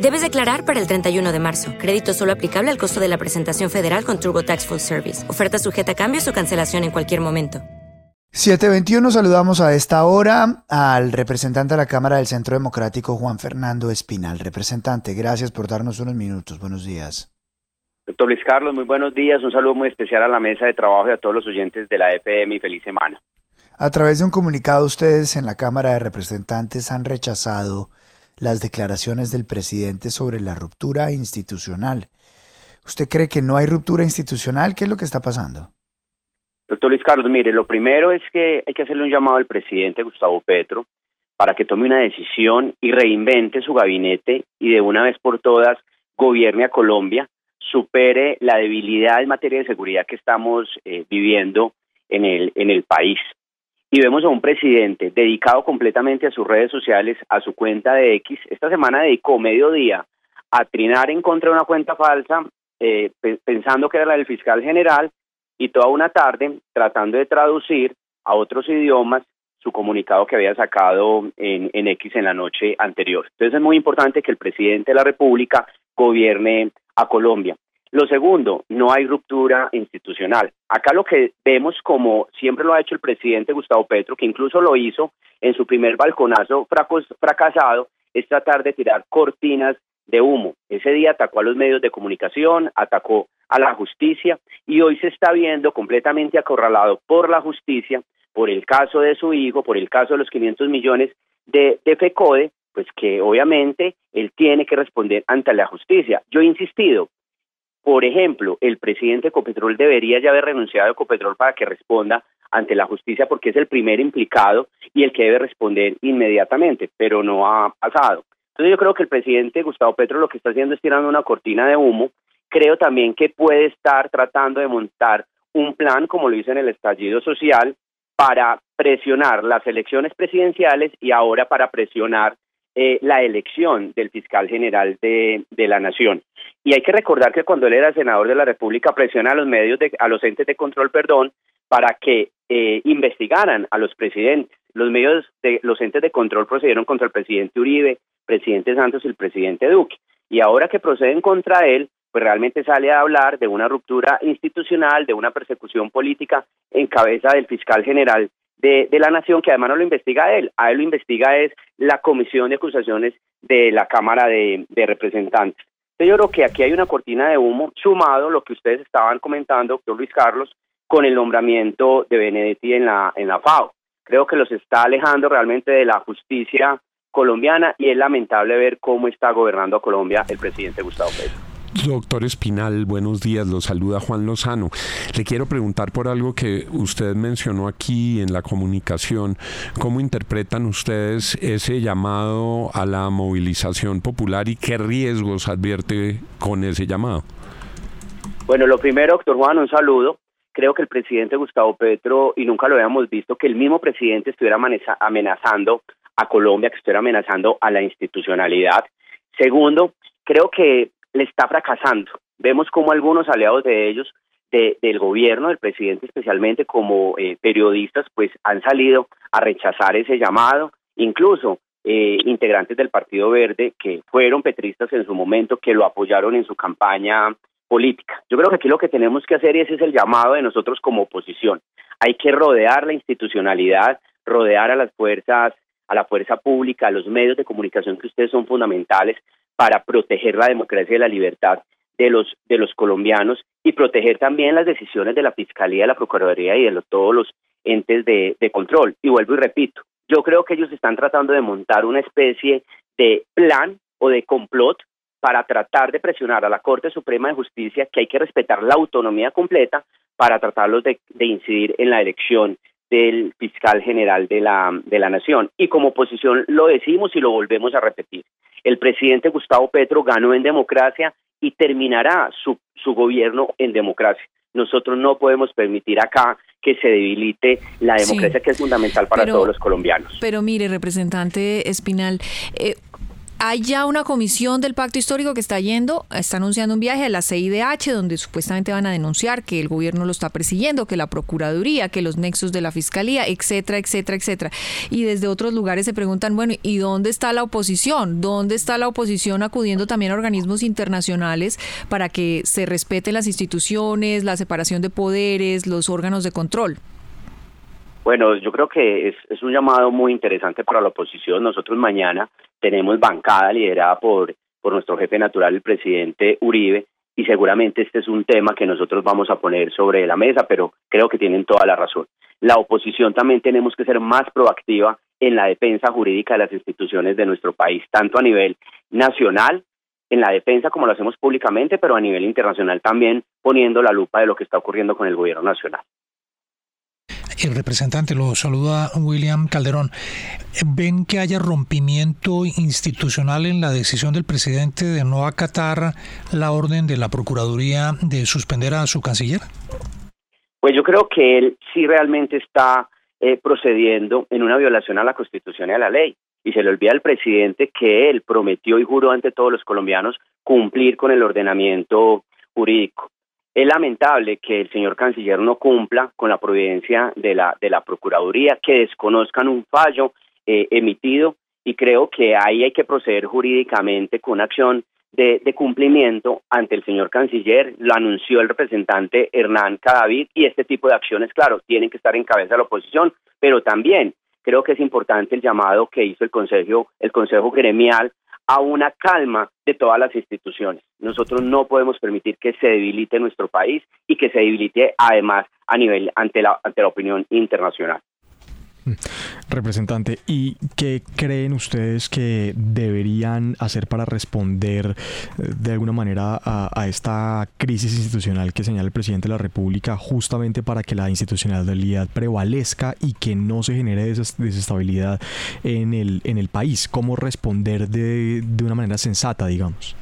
Debes declarar para el 31 de marzo. Crédito solo aplicable al costo de la presentación federal con TurboTax Full Service. Oferta sujeta a cambios o cancelación en cualquier momento. 721 saludamos a esta hora al representante de la Cámara del Centro Democrático, Juan Fernando Espinal. Representante, gracias por darnos unos minutos. Buenos días. Doctor Luis Carlos, muy buenos días. Un saludo muy especial a la mesa de trabajo y a todos los oyentes de la EPM y feliz semana. A través de un comunicado, ustedes en la Cámara de Representantes han rechazado las declaraciones del presidente sobre la ruptura institucional. ¿Usted cree que no hay ruptura institucional? ¿Qué es lo que está pasando? Doctor Luis Carlos, mire, lo primero es que hay que hacerle un llamado al presidente Gustavo Petro para que tome una decisión y reinvente su gabinete y de una vez por todas gobierne a Colombia, supere la debilidad en materia de seguridad que estamos eh, viviendo en el, en el país. Y vemos a un presidente dedicado completamente a sus redes sociales, a su cuenta de X. Esta semana dedicó medio día a trinar en contra de una cuenta falsa, eh, pensando que era la del fiscal general, y toda una tarde tratando de traducir a otros idiomas su comunicado que había sacado en, en X en la noche anterior. Entonces es muy importante que el presidente de la República gobierne a Colombia. Lo segundo, no hay ruptura institucional. Acá lo que vemos, como siempre lo ha hecho el presidente Gustavo Petro, que incluso lo hizo en su primer balconazo fracasado, es tratar de tirar cortinas de humo. Ese día atacó a los medios de comunicación, atacó a la justicia y hoy se está viendo completamente acorralado por la justicia, por el caso de su hijo, por el caso de los 500 millones de, de FECODE, pues que obviamente él tiene que responder ante la justicia. Yo he insistido, por ejemplo, el presidente de Ecopetrol debería ya haber renunciado a Ecopetrol para que responda ante la justicia porque es el primer implicado y el que debe responder inmediatamente, pero no ha pasado. Entonces yo creo que el presidente Gustavo Petro lo que está haciendo es tirando una cortina de humo creo también que puede estar tratando de montar un plan, como lo hizo en el estallido social, para presionar las elecciones presidenciales y ahora para presionar eh, la elección del fiscal general de, de, la nación. Y hay que recordar que cuando él era senador de la República presiona a los medios, de, a los entes de control, perdón, para que eh, investigaran a los presidentes. Los medios de los entes de control procedieron contra el presidente Uribe, presidente Santos y el presidente Duque. Y ahora que proceden contra él, pues realmente sale a hablar de una ruptura institucional, de una persecución política en cabeza del fiscal general de, la nación, que además no lo investiga él, a él lo investiga es la comisión de acusaciones de la Cámara de, Representantes. Yo creo que aquí hay una cortina de humo, sumado lo que ustedes estaban comentando, doctor Luis Carlos, con el nombramiento de Benedetti en la, en la FAO. Creo que los está alejando realmente de la justicia colombiana y es lamentable ver cómo está gobernando a Colombia el presidente Gustavo Petro. Doctor Espinal, buenos días, lo saluda Juan Lozano. Le quiero preguntar por algo que usted mencionó aquí en la comunicación. ¿Cómo interpretan ustedes ese llamado a la movilización popular y qué riesgos advierte con ese llamado? Bueno, lo primero, doctor Juan, un saludo. Creo que el presidente Gustavo Petro, y nunca lo habíamos visto, que el mismo presidente estuviera amenazando a Colombia, que estuviera amenazando a la institucionalidad. Segundo, creo que le está fracasando. Vemos como algunos aliados de ellos, del gobierno, del presidente especialmente, como eh, periodistas, pues han salido a rechazar ese llamado, incluso eh, integrantes del Partido Verde que fueron petristas en su momento, que lo apoyaron en su campaña política. Yo creo que aquí lo que tenemos que hacer y ese es el llamado de nosotros como oposición. Hay que rodear la institucionalidad, rodear a las fuerzas, a la fuerza pública, a los medios de comunicación que ustedes son fundamentales para proteger la democracia y la libertad de los de los colombianos y proteger también las decisiones de la fiscalía, de la procuraduría y de todos los entes de, de control. Y vuelvo y repito, yo creo que ellos están tratando de montar una especie de plan o de complot para tratar de presionar a la Corte Suprema de Justicia que hay que respetar la autonomía completa para tratarlos de, incidir en la elección del fiscal general de la, de la nación. Y como oposición lo decimos y lo volvemos a repetir. El presidente Gustavo Petro ganó en democracia y terminará su, su gobierno en democracia. Nosotros no podemos permitir acá que se debilite la democracia que es fundamental para todos los colombianos. Pero mire, representante Espinal, eh, hay ya una comisión del pacto histórico que está yendo, está anunciando un viaje a la CIDH donde supuestamente van a denunciar que el gobierno lo está persiguiendo, que la Procuraduría, que los nexos de la Fiscalía, etcétera, etcétera, etcétera. Y desde otros lugares se preguntan, bueno, ¿y dónde está la oposición? ¿Dónde está la oposición acudiendo también a organismos internacionales para que se respeten las instituciones, la separación de poderes, los órganos de control? Bueno, yo creo que es, es un llamado muy interesante para la oposición. Nosotros mañana tenemos bancada liderada por, por nuestro jefe natural, el presidente Uribe, y seguramente este es un tema que nosotros vamos a poner sobre la mesa, pero creo que tienen toda la razón. La oposición también tenemos que ser más proactiva en la defensa jurídica de las instituciones de nuestro país, tanto a nivel nacional, en la defensa como lo hacemos públicamente, pero a nivel internacional también poniendo la lupa de lo que está ocurriendo con el gobierno nacional el representante lo saluda William Calderón. ¿Ven que haya rompimiento institucional en la decisión del presidente de no acatar la orden de la Procuraduría de suspender a su canciller? Pues yo creo que él sí realmente está eh, procediendo en una violación a la Constitución y a la ley. Y se le olvida al presidente que él prometió y juró ante todos los colombianos cumplir con el ordenamiento jurídico. Es lamentable que el señor canciller no cumpla con la providencia de la, de la Procuraduría, que desconozcan un fallo eh, emitido y creo que ahí hay que proceder jurídicamente con acción de, de, cumplimiento ante el señor canciller, lo anunció el representante Hernán Cadavid y este tipo de acciones, claro, tienen que estar en cabeza de la oposición, pero también creo que es importante el llamado que hizo el Consejo, el Consejo Gremial a una calma de todas las instituciones. Nosotros no podemos permitir que se debilite nuestro país y que se debilite además a nivel ante la, ante la opinión internacional. Representante, ¿y qué creen ustedes que deberían hacer para responder eh, de alguna manera a, esta crisis institucional que señala el presidente de la República, justamente para que la institucionalidad prevalezca y que no se genere desestabilidad en el, en el país? ¿Cómo responder de, de una manera sensata, digamos?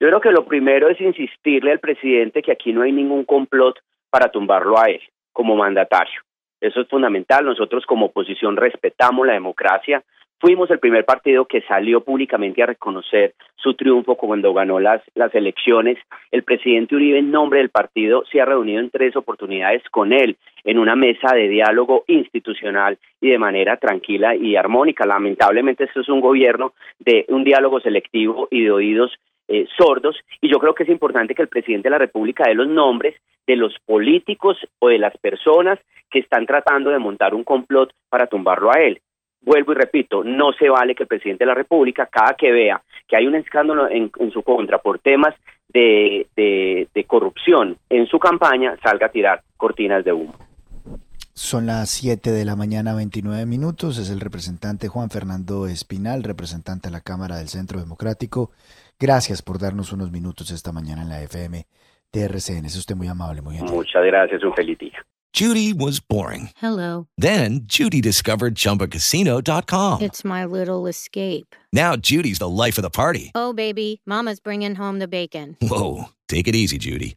Yo creo que lo primero es insistirle al presidente que aquí no hay ningún complot para tumbarlo a él como mandatario eso es fundamental. Nosotros como oposición respetamos la democracia. Fuimos el primer partido que salió públicamente a reconocer su triunfo cuando ganó las, las elecciones. El presidente Uribe, en nombre del partido, se ha reunido en tres oportunidades con él en una mesa de diálogo institucional y de manera tranquila y armónica. Lamentablemente, esto es un gobierno de un diálogo selectivo y de oídos eh, sordos y yo creo que es importante que el presidente de la República dé los nombres de los políticos o de las personas que están tratando de montar un complot para tumbarlo a él. Vuelvo y repito, no se vale que el presidente de la República, cada que vea que hay un escándalo en, su contra por temas de, de corrupción en su campaña, salga a tirar cortinas de humo. Son las 7 de la mañana, 29 minutos. Es el representante Juan Fernando Espinal, representante de la Cámara del Centro Democrático. Gracias por darnos unos minutos esta mañana en la FM de RCN. Es usted muy amable, muy gentil. Muchas gracias, un feliz día. Judy was boring. Hello. Then Judy discovered chumbacasino.com. It's my little escape. Now Judy's the life of the party. Oh, baby, Mama's bringing home the bacon. Whoa. Take it easy, Judy.